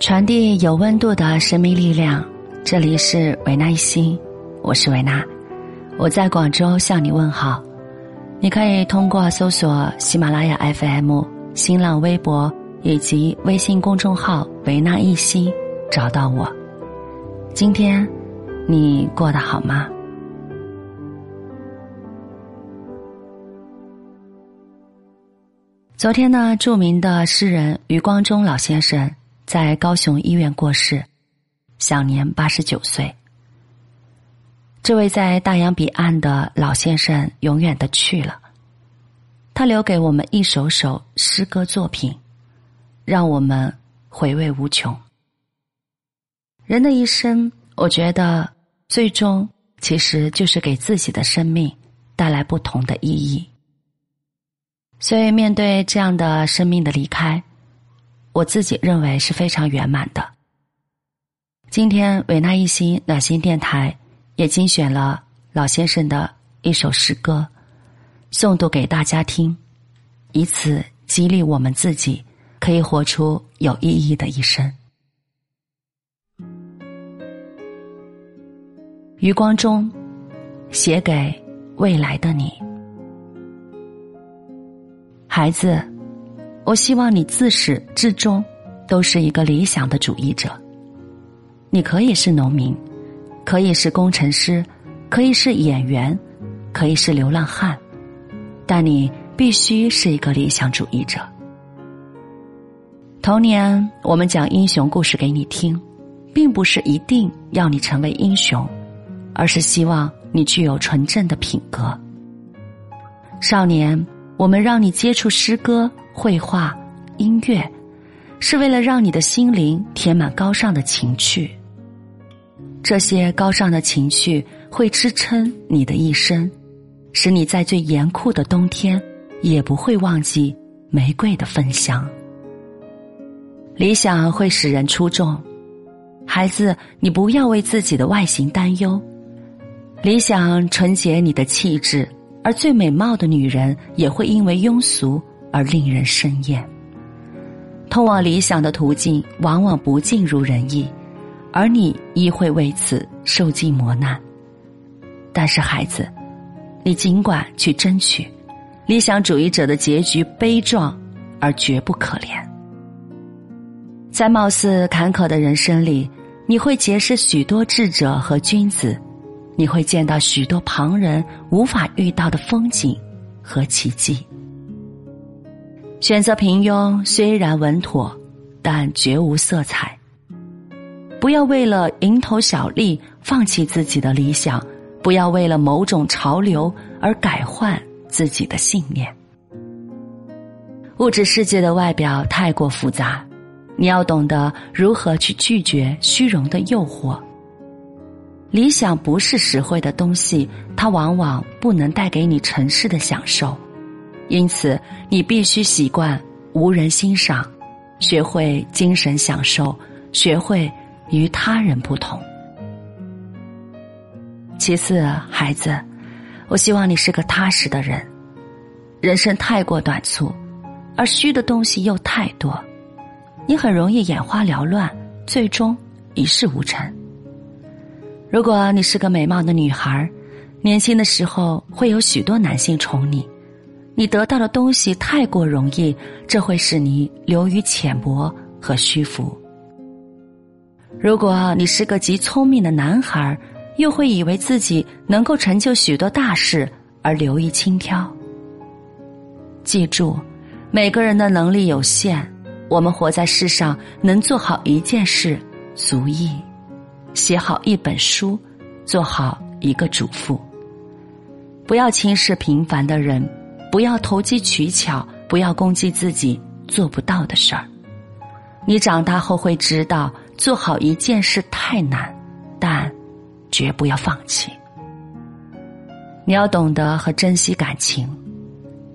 传递有温度的生命力量，这里是维纳一心，我是维纳，我在广州向你问好。你可以通过搜索喜马拉雅 FM、新浪微博以及微信公众号“维纳一心”找到我。今天你过得好吗？昨天呢，著名的诗人余光中老先生。在高雄医院过世，享年八十九岁。这位在大洋彼岸的老先生永远的去了，他留给我们一首首诗歌作品，让我们回味无穷。人的一生，我觉得最终其实就是给自己的生命带来不同的意义。所以，面对这样的生命的离开。我自己认为是非常圆满的。今天维纳一心暖心电台也精选了老先生的一首诗歌，诵读给大家听，以此激励我们自己，可以活出有意义的一生。余光中写给未来的你，孩子。我希望你自始至终都是一个理想的主义者。你可以是农民，可以是工程师，可以是演员，可以是流浪汉，但你必须是一个理想主义者。童年，我们讲英雄故事给你听，并不是一定要你成为英雄，而是希望你具有纯正的品格。少年，我们让你接触诗歌。绘画、音乐，是为了让你的心灵填满高尚的情趣。这些高尚的情趣会支撑你的一生，使你在最严酷的冬天也不会忘记玫瑰的芬香。理想会使人出众，孩子，你不要为自己的外形担忧。理想纯洁你的气质，而最美貌的女人也会因为庸俗。而令人生厌。通往理想的途径往往不尽如人意，而你亦会为此受尽磨难。但是，孩子，你尽管去争取。理想主义者的结局悲壮，而绝不可怜。在貌似坎坷的人生里，你会结识许多智者和君子，你会见到许多旁人无法遇到的风景和奇迹。选择平庸虽然稳妥，但绝无色彩。不要为了蝇头小利放弃自己的理想，不要为了某种潮流而改换自己的信念。物质世界的外表太过复杂，你要懂得如何去拒绝虚荣的诱惑。理想不是实惠的东西，它往往不能带给你尘世的享受。因此，你必须习惯无人欣赏，学会精神享受，学会与他人不同。其次，孩子，我希望你是个踏实的人。人生太过短促，而虚的东西又太多，你很容易眼花缭乱，最终一事无成。如果你是个美貌的女孩，年轻的时候会有许多男性宠你。你得到的东西太过容易，这会使你流于浅薄和虚浮。如果你是个极聪明的男孩，又会以为自己能够成就许多大事而流于轻佻。记住，每个人的能力有限，我们活在世上，能做好一件事足矣。写好一本书，做好一个主妇。不要轻视平凡的人。不要投机取巧，不要攻击自己做不到的事儿。你长大后会知道，做好一件事太难，但绝不要放弃。你要懂得和珍惜感情，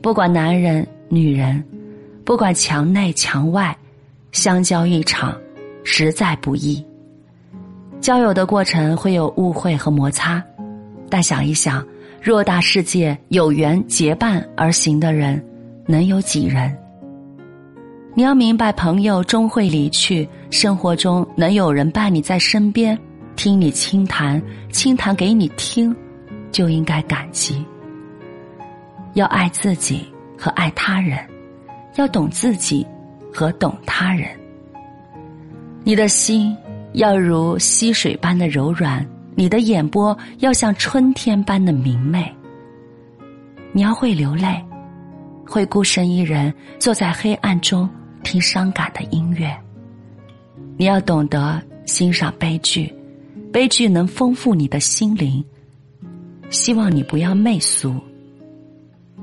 不管男人女人，不管墙内墙外，相交一场实在不易。交友的过程会有误会和摩擦，但想一想。偌大世界，有缘结伴而行的人，能有几人？你要明白，朋友终会离去，生活中能有人伴你在身边，听你倾谈，倾谈给你听，就应该感激。要爱自己和爱他人，要懂自己和懂他人。你的心要如溪水般的柔软，你的眼波要像春天般的明媚。你要会流泪，会孤身一人坐在黑暗中。听伤感的音乐，你要懂得欣赏悲剧，悲剧能丰富你的心灵。希望你不要媚俗。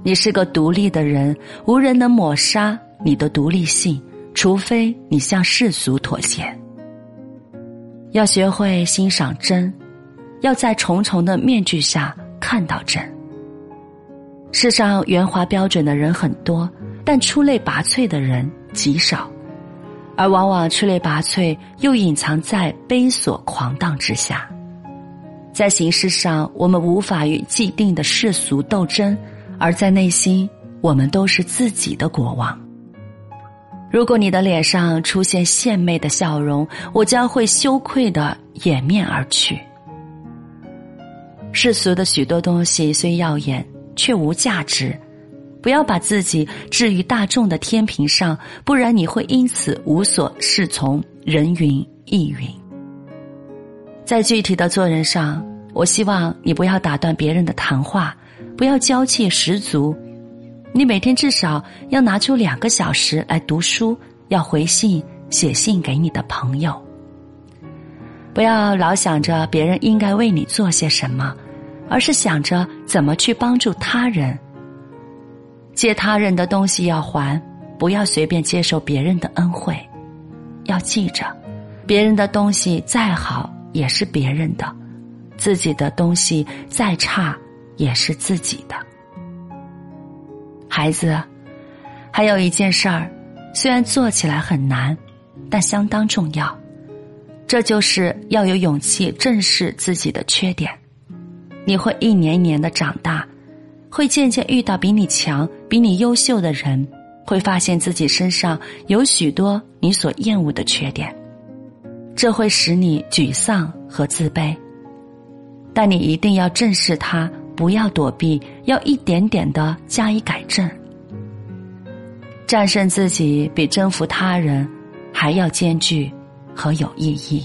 你是个独立的人，无人能抹杀你的独立性，除非你向世俗妥协。要学会欣赏真，要在重重的面具下看到真。世上圆滑标准的人很多，但出类拔萃的人。极少，而往往出类拔萃又隐藏在悲琐狂荡之下。在形式上，我们无法与既定的世俗斗争；而在内心，我们都是自己的国王。如果你的脸上出现献媚的笑容，我将会羞愧的掩面而去。世俗的许多东西虽耀眼，却无价值。不要把自己置于大众的天平上，不然你会因此无所适从，人云亦云。在具体的做人上，我希望你不要打断别人的谈话，不要娇气十足。你每天至少要拿出两个小时来读书，要回信、写信给你的朋友。不要老想着别人应该为你做些什么，而是想着怎么去帮助他人。借他人的东西要还，不要随便接受别人的恩惠。要记着，别人的东西再好也是别人的，自己的东西再差也是自己的。孩子，还有一件事儿，虽然做起来很难，但相当重要，这就是要有勇气正视自己的缺点。你会一年一年的长大。会渐渐遇到比你强、比你优秀的人，会发现自己身上有许多你所厌恶的缺点，这会使你沮丧和自卑。但你一定要正视它，不要躲避，要一点点的加以改正。战胜自己比征服他人还要艰巨和有意义。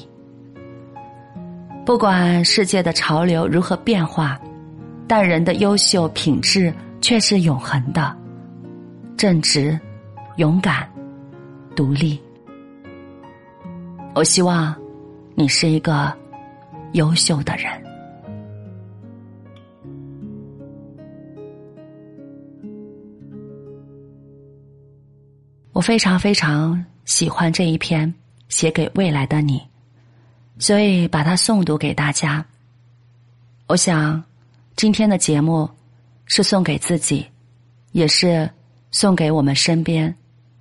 不管世界的潮流如何变化。但人的优秀品质却是永恒的，正直、勇敢、独立。我希望你是一个优秀的人。我非常非常喜欢这一篇写给未来的你，所以把它诵读给大家。我想。今天的节目是送给自己，也是送给我们身边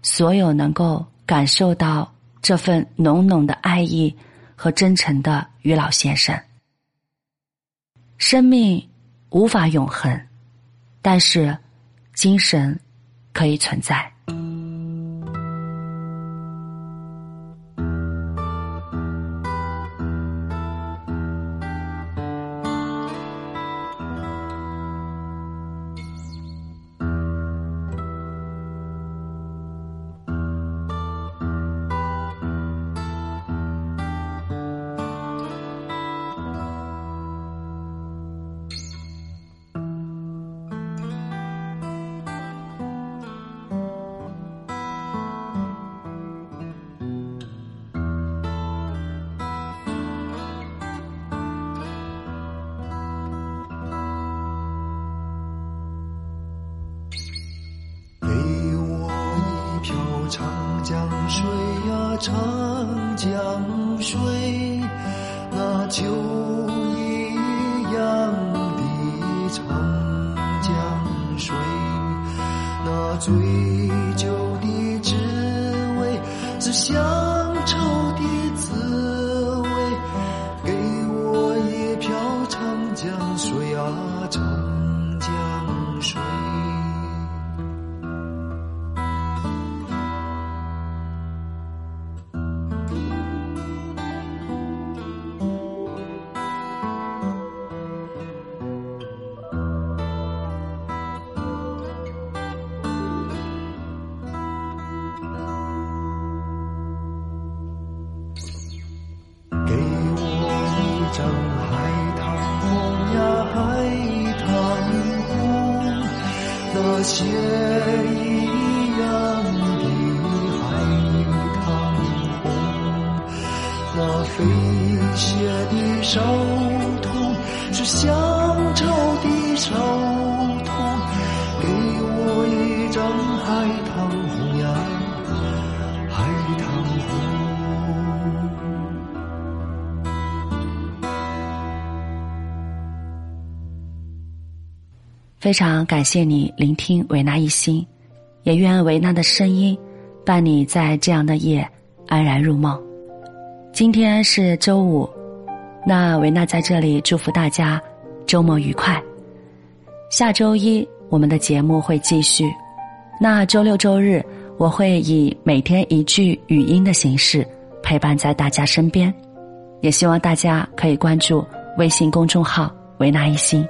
所有能够感受到这份浓浓的爱意和真诚的于老先生。生命无法永恒，但是精神可以存在。长江水，那秋一样的长江水，那醉酒的滋味是乡涨海棠红呀，海棠红，那血一样的海棠红，那飞血的手痛，是乡愁的手。非常感谢你聆听维纳一心，也愿维纳的声音伴你在这样的夜安然入梦。今天是周五，那维纳在这里祝福大家周末愉快。下周一我们的节目会继续，那周六周日我会以每天一句语音的形式陪伴在大家身边，也希望大家可以关注微信公众号“维纳一心”。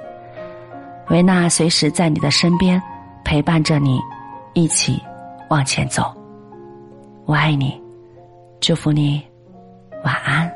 维纳随时在你的身边，陪伴着你，一起往前走。我爱你，祝福你，晚安。